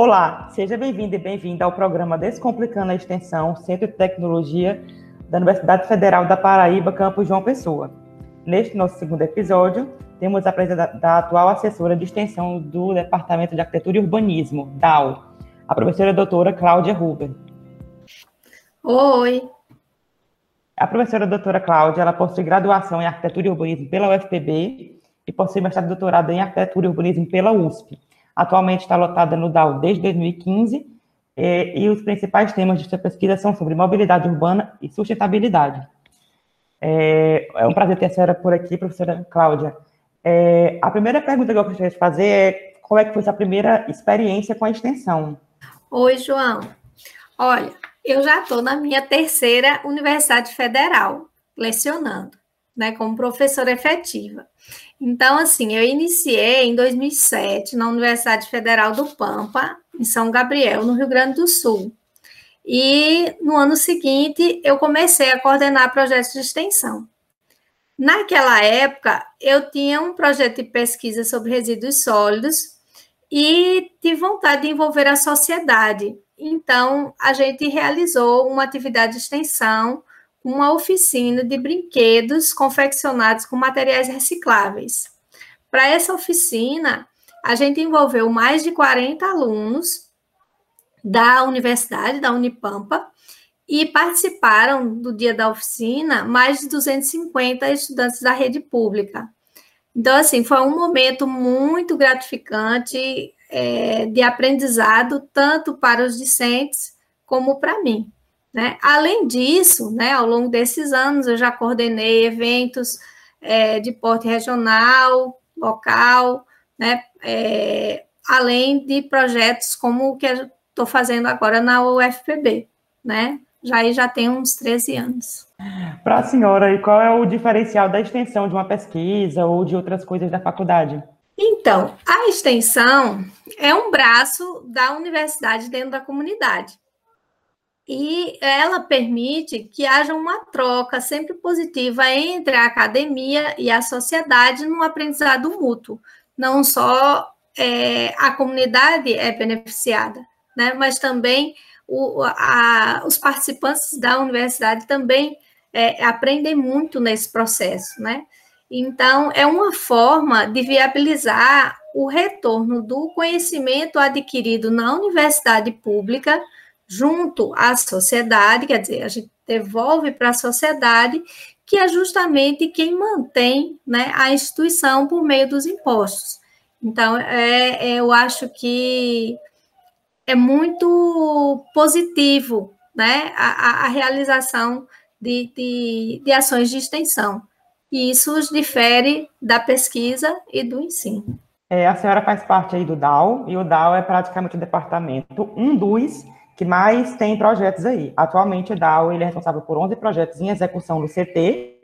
Olá, seja bem-vindo e bem-vinda ao programa Descomplicando a Extensão, Centro de Tecnologia da Universidade Federal da Paraíba, campus João Pessoa. Neste nosso segundo episódio, temos a presença da atual assessora de extensão do Departamento de Arquitetura e Urbanismo, DAO, a professora doutora Cláudia Huber. Oi! A professora doutora Cláudia, ela possui graduação em Arquitetura e Urbanismo pela UFPB e possui mestrado e doutorado em Arquitetura e Urbanismo pela USP. Atualmente está lotada no DAO desde 2015 e, e os principais temas de sua pesquisa são sobre mobilidade urbana e sustentabilidade. É, é um prazer ter a senhora por aqui, professora Cláudia. É, a primeira pergunta que eu gostaria de fazer é qual é que foi sua primeira experiência com a extensão? Oi, João. Olha, eu já estou na minha terceira Universidade Federal, lecionando, né, como professora efetiva. Então, assim, eu iniciei em 2007 na Universidade Federal do Pampa, em São Gabriel, no Rio Grande do Sul. E no ano seguinte, eu comecei a coordenar projetos de extensão. Naquela época, eu tinha um projeto de pesquisa sobre resíduos sólidos e tive vontade de envolver a sociedade. Então, a gente realizou uma atividade de extensão uma oficina de brinquedos confeccionados com materiais recicláveis. Para essa oficina, a gente envolveu mais de 40 alunos da universidade, da Unipampa, e participaram do dia da oficina mais de 250 estudantes da rede pública. Então, assim, foi um momento muito gratificante é, de aprendizado, tanto para os discentes como para mim. Né? Além disso, né, ao longo desses anos, eu já coordenei eventos é, de porte regional, local, né, é, além de projetos como o que eu estou fazendo agora na UFPB, né? Já já tem uns 13 anos. Para a senhora, e qual é o diferencial da extensão de uma pesquisa ou de outras coisas da faculdade? Então, a extensão é um braço da universidade dentro da comunidade e ela permite que haja uma troca sempre positiva entre a academia e a sociedade no aprendizado mútuo. Não só é, a comunidade é beneficiada, né, mas também o, a, os participantes da universidade também é, aprendem muito nesse processo, né? Então, é uma forma de viabilizar o retorno do conhecimento adquirido na universidade pública junto à sociedade, quer dizer, a gente devolve para a sociedade, que é justamente quem mantém né, a instituição por meio dos impostos. Então, é, é, eu acho que é muito positivo né, a, a realização de, de, de ações de extensão. E isso difere da pesquisa e do ensino. É, a senhora faz parte aí do DAO, e o DAO é praticamente o departamento, um dos que mais tem projetos aí. Atualmente, o DAO ele é responsável por 11 projetos em execução no CT,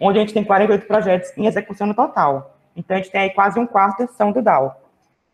onde a gente tem 48 projetos em execução no total. Então, a gente tem aí quase um quarto são do DAO.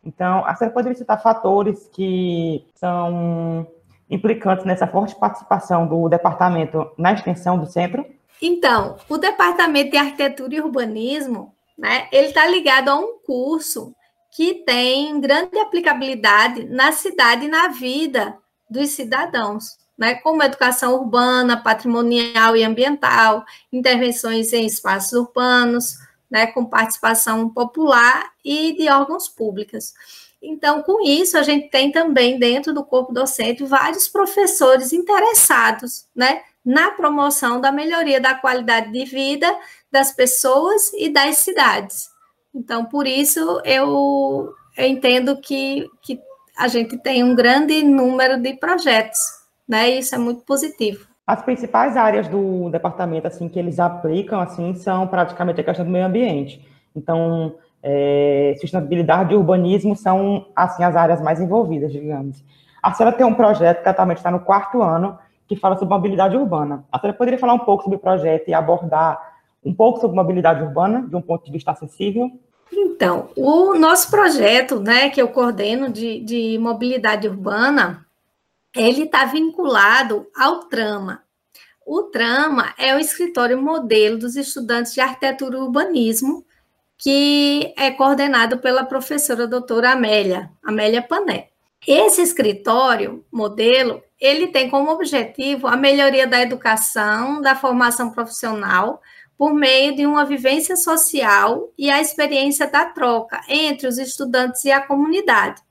Então, a senhora poderia citar fatores que são implicantes nessa forte participação do departamento na extensão do centro? Então, o departamento de arquitetura e urbanismo, né, ele está ligado a um curso que tem grande aplicabilidade na cidade e na vida dos cidadãos, né, como educação urbana, patrimonial e ambiental, intervenções em espaços urbanos, né, com participação popular e de órgãos públicos. Então, com isso, a gente tem também dentro do corpo docente vários professores interessados, né, na promoção da melhoria da qualidade de vida das pessoas e das cidades. Então, por isso, eu, eu entendo que, que a gente tem um grande número de projetos, né? E isso é muito positivo. As principais áreas do departamento, assim, que eles aplicam, assim, são praticamente a questão do meio ambiente. Então, é, sustentabilidade e urbanismo são, assim, as áreas mais envolvidas, digamos. A senhora tem um projeto que atualmente está no quarto ano, que fala sobre mobilidade urbana. A senhora poderia falar um pouco sobre o projeto e abordar um pouco sobre mobilidade urbana, de um ponto de vista acessível? Então, o nosso projeto, né, que eu coordeno de, de mobilidade urbana, ele está vinculado ao Trama. O Trama é o escritório modelo dos estudantes de arquitetura e urbanismo, que é coordenado pela professora doutora Amélia, Amélia Pané. Esse escritório, modelo, ele tem como objetivo a melhoria da educação, da formação profissional, por meio de uma vivência social e a experiência da troca entre os estudantes e a comunidade.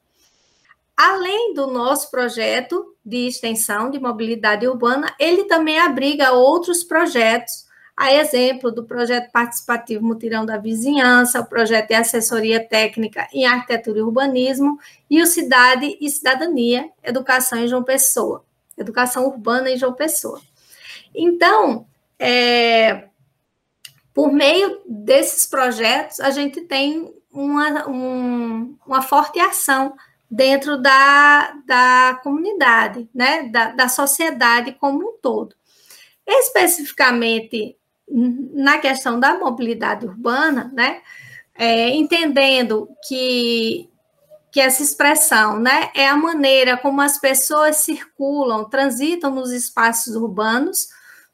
Além do nosso projeto de extensão de mobilidade urbana, ele também abriga outros projetos, a exemplo do projeto participativo Mutirão da Vizinhança, o projeto de assessoria técnica em arquitetura e urbanismo e o Cidade e Cidadania, Educação em João Pessoa, Educação Urbana em João Pessoa. Então, é, por meio desses projetos, a gente tem uma, um, uma forte ação dentro da, da comunidade, né, da, da sociedade como um todo. Especificamente na questão da mobilidade urbana, né, é, entendendo que, que essa expressão né, é a maneira como as pessoas circulam, transitam nos espaços urbanos,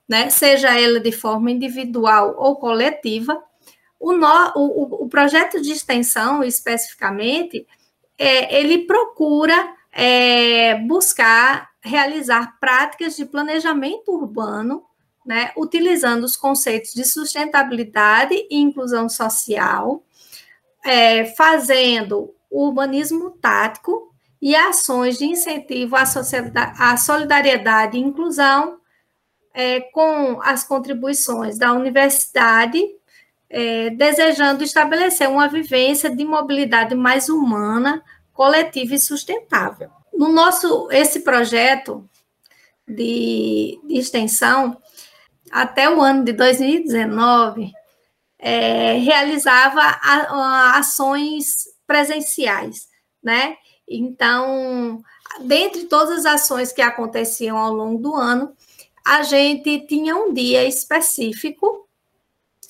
né, seja ela de forma individual ou coletiva. O, no, o, o projeto de extensão, especificamente, é, ele procura é, buscar realizar práticas de planejamento urbano, né, utilizando os conceitos de sustentabilidade e inclusão social, é, fazendo o urbanismo tático e ações de incentivo à solidariedade e inclusão, é, com as contribuições da universidade, é, desejando estabelecer uma vivência de mobilidade mais humana, coletiva e sustentável. No nosso esse projeto de, de extensão, até o ano de 2019, é, realizava a, a, ações presenciais, né? Então, dentre todas as ações que aconteciam ao longo do ano, a gente tinha um dia específico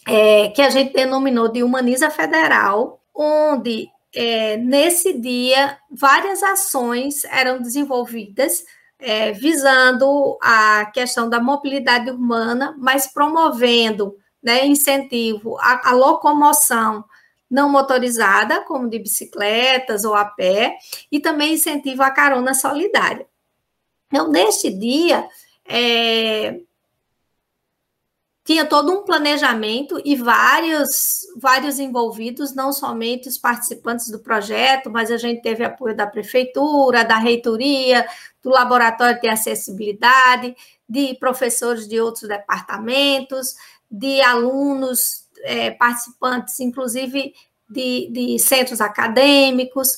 é, que a gente denominou de Humaniza Federal, onde é, nesse dia várias ações eram desenvolvidas é, visando a questão da mobilidade urbana, mas promovendo né, incentivo à, à locomoção não motorizada, como de bicicletas ou a pé, e também incentivo à carona solidária. Então, neste dia, é, tinha todo um planejamento e vários, vários envolvidos, não somente os participantes do projeto, mas a gente teve apoio da prefeitura, da reitoria, do laboratório de acessibilidade, de professores de outros departamentos, de alunos é, participantes, inclusive de, de centros acadêmicos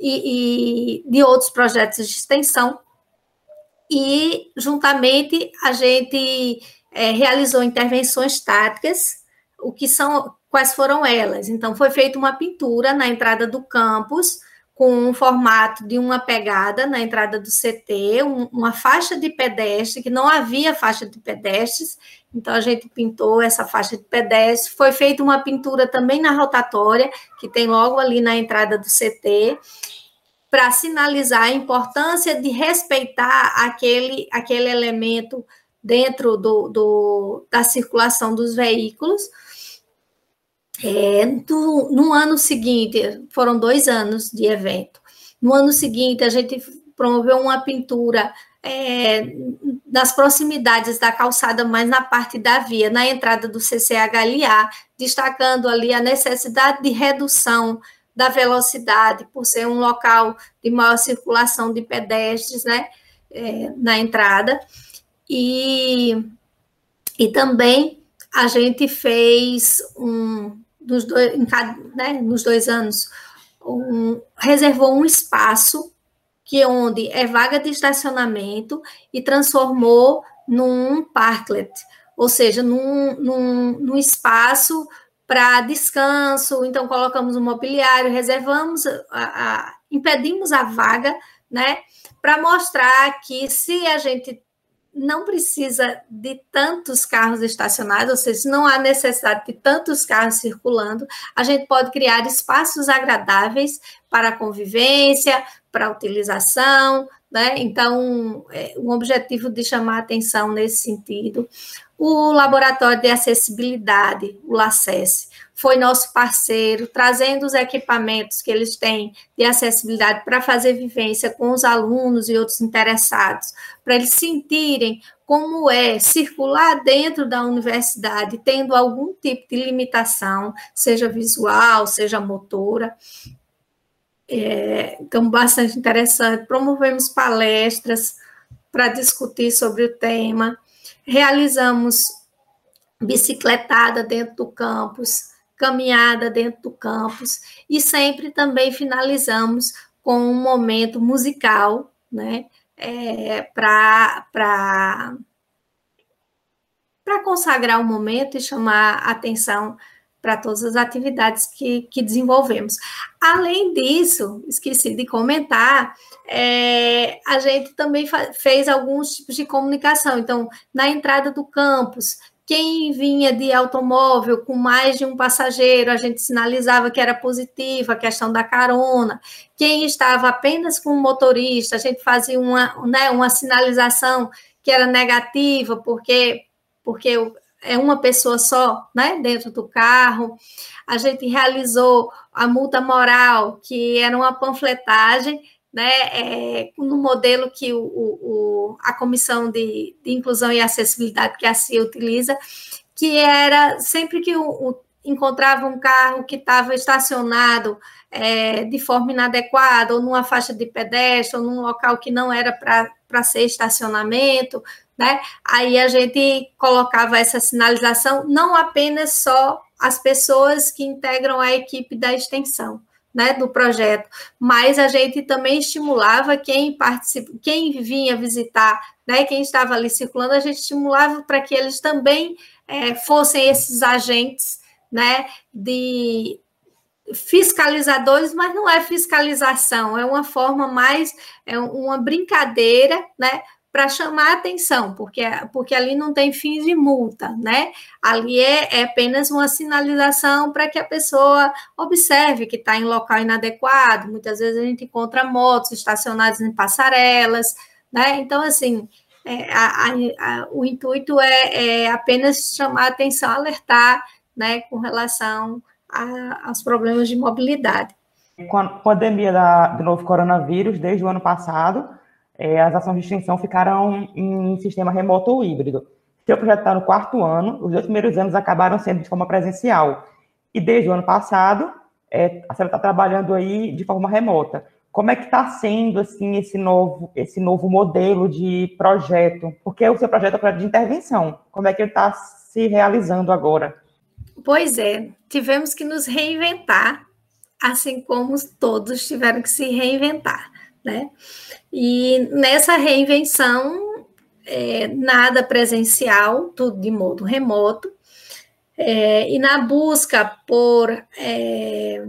e, e de outros projetos de extensão e juntamente a gente é, realizou intervenções táticas, o que são, quais foram elas? Então, foi feita uma pintura na entrada do campus, com um formato de uma pegada na entrada do CT, um, uma faixa de pedestre, que não havia faixa de pedestres, então a gente pintou essa faixa de pedestre. Foi feita uma pintura também na rotatória, que tem logo ali na entrada do CT, para sinalizar a importância de respeitar aquele, aquele elemento dentro do, do da circulação dos veículos. É, do, no ano seguinte, foram dois anos de evento. No ano seguinte, a gente promoveu uma pintura é, nas proximidades da calçada, mas na parte da via, na entrada do CCHLA, destacando ali a necessidade de redução da velocidade, por ser um local de maior circulação de pedestres, né, é, na entrada. E, e também a gente fez um, nos dois, né, nos dois anos, um, reservou um espaço que é onde é vaga de estacionamento e transformou num parklet, ou seja, num, num, num espaço para descanso, então colocamos o mobiliário, reservamos, a, a, impedimos a vaga, né, para mostrar que se a gente não precisa de tantos carros estacionados, ou seja, não há necessidade de tantos carros circulando, a gente pode criar espaços agradáveis para convivência, para utilização, né? Então, é, um objetivo de chamar atenção nesse sentido. O Laboratório de Acessibilidade, o LACES, foi nosso parceiro, trazendo os equipamentos que eles têm de acessibilidade para fazer vivência com os alunos e outros interessados, para eles sentirem como é circular dentro da universidade, tendo algum tipo de limitação, seja visual, seja motora. É, então, bastante interessante. Promovemos palestras para discutir sobre o tema, realizamos bicicletada dentro do campus, caminhada dentro do campus, e sempre também finalizamos com um momento musical, né? É, para consagrar o momento e chamar atenção para todas as atividades que, que desenvolvemos. Além disso, esqueci de comentar, é, a gente também fez alguns tipos de comunicação. Então, na entrada do campus, quem vinha de automóvel com mais de um passageiro, a gente sinalizava que era positiva a questão da carona. Quem estava apenas com o motorista, a gente fazia uma, né, uma sinalização que era negativa, porque, porque é uma pessoa só, né, dentro do carro. A gente realizou a multa moral, que era uma panfletagem, né, é, no modelo que o, o, a Comissão de, de, Inclusão e Acessibilidade, que a CIA utiliza, que era sempre que o, o encontrava um carro que estava estacionado é, de forma inadequada, ou numa faixa de pedestre, ou num local que não era para ser estacionamento, né? Aí a gente colocava essa sinalização, não apenas só as pessoas que integram a equipe da extensão, né, do projeto, mas a gente também estimulava quem participa, quem vinha visitar, né, quem estava ali circulando, a gente estimulava para que eles também é, fossem esses agentes, né, de fiscalizadores, mas não é fiscalização, é uma forma mais, é uma brincadeira, né, para chamar atenção, porque, porque ali não tem fins de multa, né? Ali é, é apenas uma sinalização para que a pessoa observe que está em local inadequado. Muitas vezes a gente encontra motos estacionadas em passarelas, né? Então, assim, é, a, a, o intuito é, é, apenas chamar atenção, alertar, né, com relação a, aos problemas de mobilidade. Com a pandemia da, do novo coronavírus, desde o ano passado, é, as ações de extensão ficaram em sistema remoto ou híbrido. Seu projeto está no quarto ano, os dois primeiros anos acabaram sendo de forma presencial. E desde o ano passado, é, a senhora está trabalhando aí de forma remota. Como é que está sendo assim esse novo, esse novo modelo de projeto? Porque o seu projeto é um projeto de intervenção. Como é que ele está se realizando agora? Pois é, tivemos que nos reinventar, assim como todos tiveram que se reinventar né? E nessa reinvenção, é, nada presencial, tudo de modo remoto, é, e na busca por é,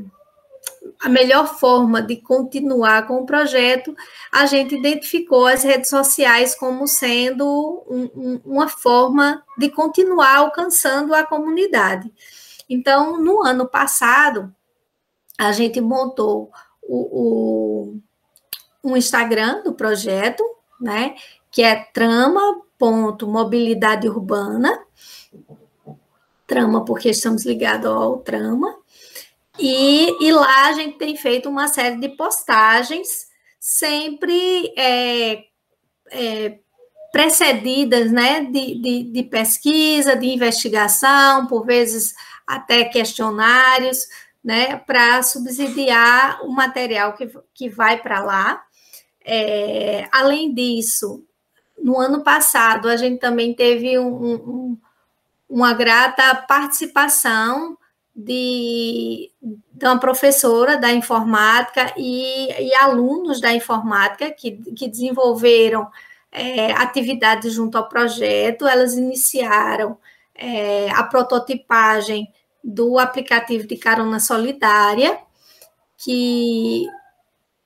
a melhor forma de continuar com o projeto, a gente identificou as redes sociais como sendo um, um, uma forma de continuar alcançando a comunidade. Então, no ano passado, a gente montou o, o um Instagram do projeto, né? Que é trama.mobilidade urbana. Trama, porque estamos ligados ao trama. E, e lá a gente tem feito uma série de postagens, sempre é, é, precedidas né, de, de, de, pesquisa, de investigação, por vezes até questionários, né, para subsidiar o material que, que vai para lá. É, além disso, no ano passado, a gente também teve um, um, uma grata participação de, de, uma professora da informática e, e alunos da informática que, que desenvolveram é, atividades junto ao projeto. Elas iniciaram é, a prototipagem do aplicativo de carona solidária, que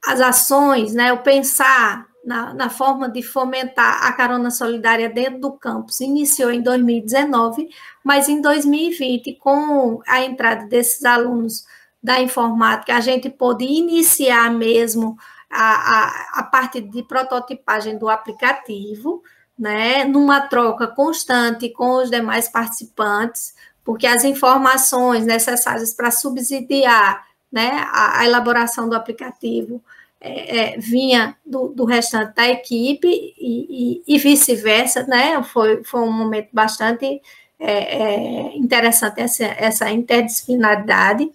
as ações, né, o pensar na, na, forma de fomentar a carona solidária dentro do campus. Iniciou em 2019, mas em 2020, com a entrada desses alunos da informática, a gente pôde iniciar mesmo a, a, a parte de prototipagem do aplicativo, né, numa troca constante com os demais participantes, porque as informações necessárias para subsidiar né, a, a, elaboração do aplicativo é, é, vinha do, do, restante da equipe e, e, e vice-versa, né? Foi, foi um momento bastante é, é interessante essa, essa interdisciplinaridade.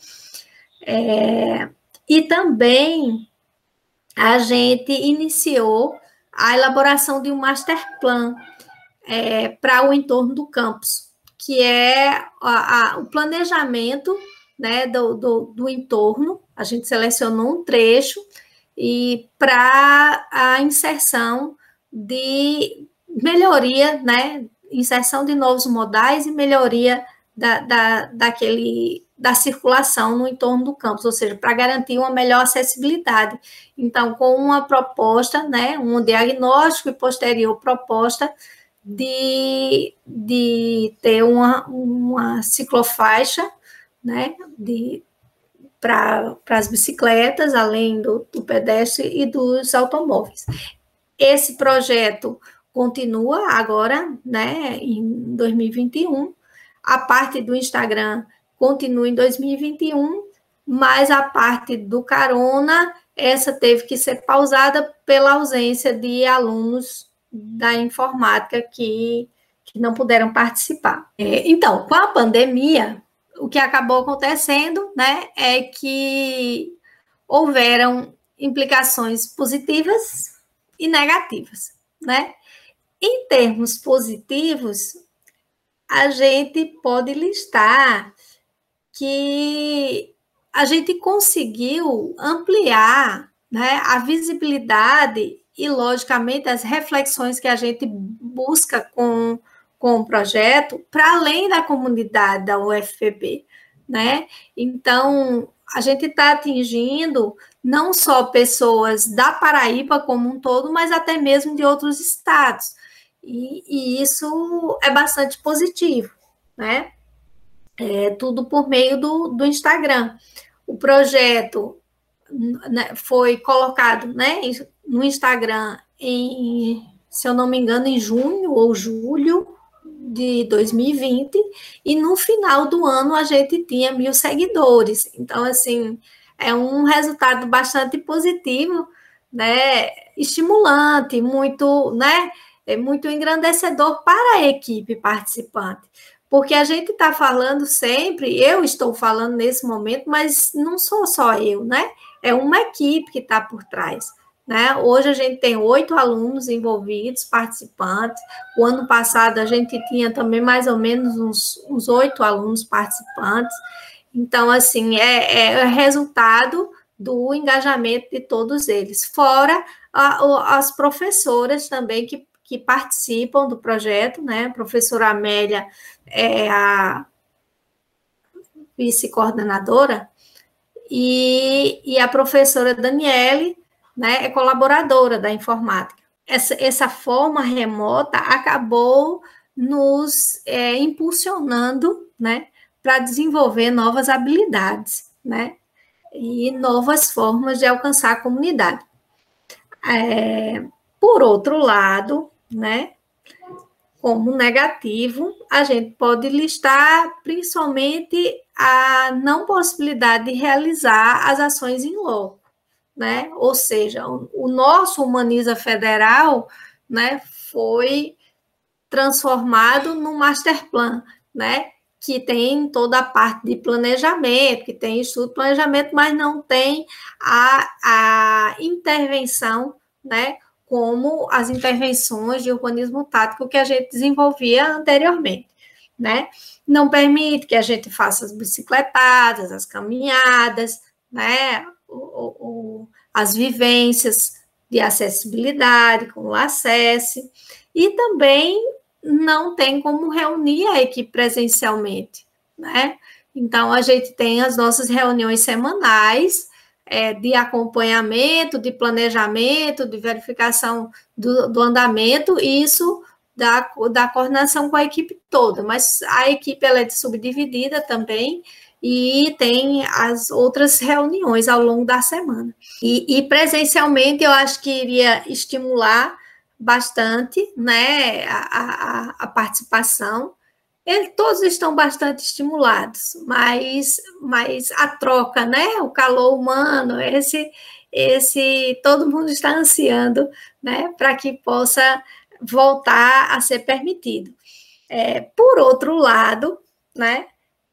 É, e também a gente iniciou a elaboração de um master plan é, para o entorno do campus, que é a, a, o planejamento né, do, do, do, entorno. A gente selecionou um trecho e para a inserção de melhoria, né, inserção de novos modais e melhoria da, da, daquele, da circulação no entorno do campus, ou seja, para garantir uma melhor acessibilidade. Então, com uma proposta, né, um diagnóstico e posterior proposta de, de ter uma, uma ciclofaixa, né, para as bicicletas, além do, do pedestre e dos automóveis. Esse projeto continua agora, né, em 2021. A parte do Instagram continua em 2021, mas a parte do carona, essa teve que ser pausada pela ausência de alunos da informática que, que não puderam participar. É, então, com a pandemia, o que acabou acontecendo, né, é que houveram implicações positivas e negativas, né? Em termos positivos, a gente pode listar que a gente conseguiu ampliar né, a visibilidade e, logicamente, as reflexões que a gente busca com com o projeto para além da comunidade da UFPB, né? Então, a gente está atingindo não só pessoas da Paraíba como um todo, mas até mesmo de outros estados. E, e isso é bastante positivo, né? É tudo por meio do, do Instagram. O projeto né, foi colocado né, no Instagram em, se eu não me engano, em junho ou julho de 2020 e no final do ano a gente tinha mil seguidores. Então, assim, é um resultado bastante positivo, né? Estimulante, muito, né? É muito engrandecedor para a equipe participante. Porque a gente está falando sempre, eu estou falando nesse momento, mas não sou só eu, né? É uma equipe que está por trás. Né? Hoje a gente tem oito alunos envolvidos, participantes. O ano passado a gente tinha também mais ou menos uns oito alunos participantes. Então, assim, é, é resultado do engajamento de todos eles, fora a, as professoras também que, que participam do projeto, né? A professora Amélia é a vice-coordenadora, e, e a professora Daniele né, é colaboradora da informática. Essa, essa forma remota acabou nos é, impulsionando, né, para desenvolver novas habilidades, né, e novas formas de alcançar a comunidade. É, por outro lado, né, como negativo, a gente pode listar principalmente a não possibilidade de realizar as ações em loco né? Ou seja, o, nosso Humaniza Federal, né, foi transformado no master plan, né? Que tem toda a parte de planejamento, que tem estudo de planejamento, mas não tem a, a intervenção, né? Como as intervenções de urbanismo tático que a gente desenvolvia anteriormente, né? Não permite que a gente faça as bicicletadas, as caminhadas, né? O, o, as vivências de acessibilidade, com o acesso, e também não tem como reunir a equipe presencialmente, né? Então, a gente tem as nossas reuniões semanais é, de acompanhamento, de planejamento, de verificação do, do andamento, e isso da, da coordenação com a equipe toda, mas a equipe ela é subdividida também e tem as outras reuniões ao longo da semana. E, e presencialmente eu acho que iria estimular bastante né, a, a, a participação. Ele, todos estão bastante estimulados, mas, mas a troca, né, o calor humano, esse, esse todo mundo está ansiando né, para que possa voltar a ser permitido. É, por outro lado, né,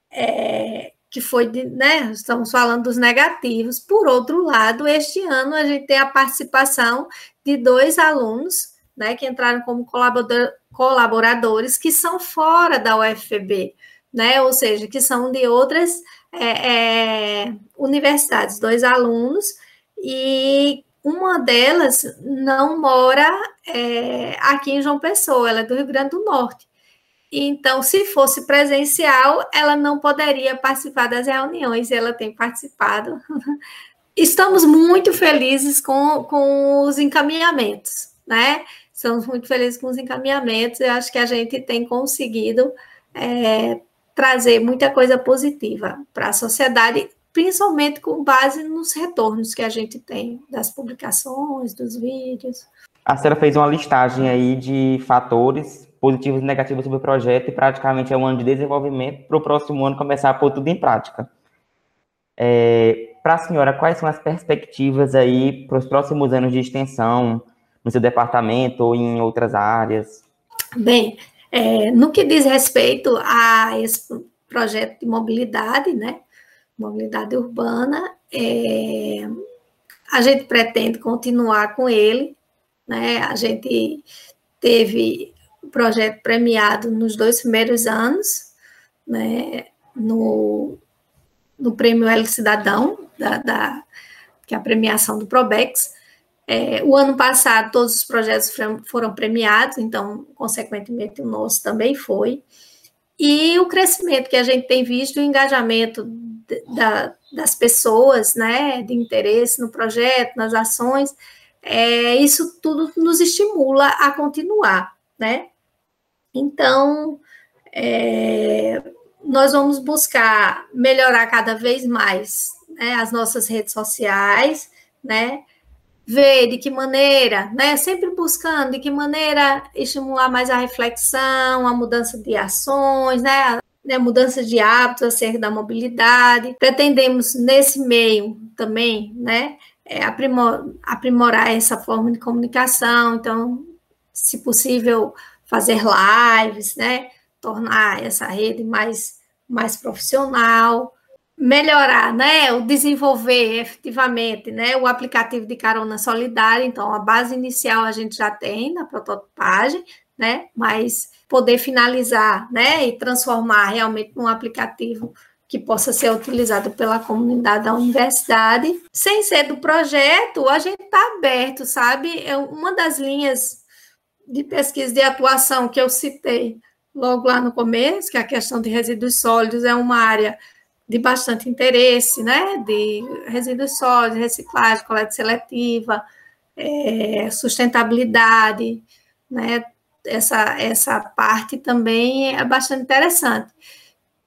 é, que foi, de, né, estamos falando dos negativos, por outro lado, este ano a gente tem a participação de dois alunos, né, que entraram como colaborador, colaboradores que são fora da UFPB, né, ou seja, que são de outras é, é, universidades, dois alunos, e uma delas não mora é, aqui em João Pessoa, ela é do Rio Grande do Norte. Então, se fosse presencial, ela não poderia participar das reuniões, e ela tem participado. Estamos muito felizes com, com os encaminhamentos, né? Estamos muito felizes com os encaminhamentos, eu acho que a gente tem conseguido é, trazer muita coisa positiva para a sociedade, principalmente com base nos retornos que a gente tem das publicações, dos vídeos. A senhora fez uma listagem aí de fatores positivos e negativos sobre o projeto e praticamente é um ano de desenvolvimento para o próximo ano começar a pôr tudo em prática. É, para a senhora, quais são as perspectivas aí para os próximos anos de extensão no seu departamento ou em outras áreas? Bem, é, no que diz respeito a esse projeto de mobilidade, né, mobilidade urbana, é, a gente pretende continuar com ele, né, a gente teve projeto premiado nos dois primeiros anos, né, no, no Prêmio L Cidadão, da, da, que é a premiação do Probex. É, o ano passado, todos os projetos foram premiados, então, consequentemente, o nosso também foi. E o crescimento que a gente tem visto, o engajamento da, das pessoas, né, de interesse no projeto, nas ações, é, isso tudo nos estimula a continuar, né? Então, é, nós vamos buscar melhorar cada vez mais né, as nossas redes sociais, né? Ver de que maneira, né? Sempre buscando de que maneira estimular mais a reflexão, a mudança de ações, né? né, mudança de hábitos acerca da mobilidade. Pretendemos, nesse meio também, né, é, aprimor, aprimorar essa forma de comunicação, então, se possível, fazer lives, né? Tornar essa rede mais, mais profissional, melhorar, né? O desenvolver efetivamente, né? O aplicativo de carona solidária. Então, a base inicial a gente já tem na prototipagem, né? Mas poder finalizar, né? E transformar realmente num aplicativo que possa ser utilizado pela comunidade da universidade. Sem ser do projeto, a gente está aberto, sabe? É uma das linhas de pesquisa de atuação que eu citei logo lá no começo, que é a questão de resíduos sólidos é uma área de bastante interesse, né? De resíduos sólidos, reciclagem, coleta seletiva, é, sustentabilidade, né? Essa, essa parte também é bastante interessante.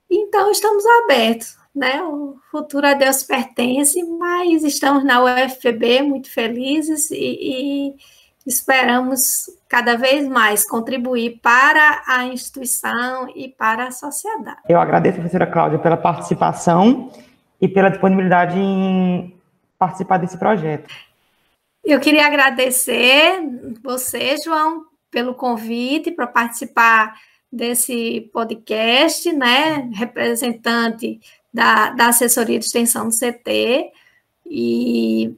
Então, estamos abertos, né? O futuro a Deus pertence, mas estamos na UFPB muito felizes e, e esperamos cada vez mais contribuir para a instituição e para a sociedade. Eu agradeço, professora Cláudia, pela participação e pela disponibilidade em participar desse projeto. Eu queria agradecer você, João, pelo convite para participar desse podcast, né, representante da, da assessoria de extensão do CT, e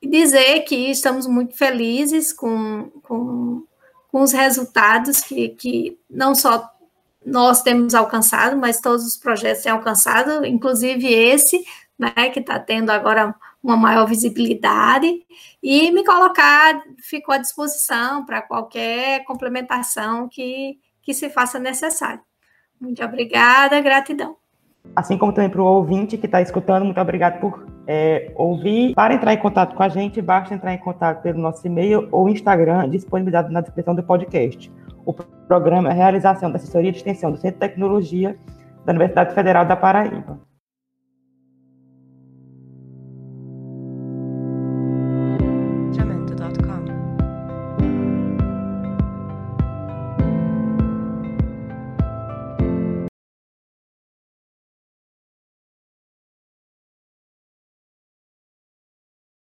e dizer que estamos muito felizes com, com, com os resultados que, que não só nós temos alcançado, mas todos os projetos têm alcançado, inclusive esse, né, que está tendo agora uma maior visibilidade, e me colocar, fico à disposição para qualquer complementação que, que se faça necessário. Muito obrigada, gratidão. Assim como também para o ouvinte que está escutando, muito obrigado por é, ouvir. Para entrar em contato com a gente, basta entrar em contato pelo nosso e-mail ou Instagram, disponibilizado na descrição do podcast. O programa é a realização da assessoria de extensão do Centro de Tecnologia da Universidade Federal da Paraíba.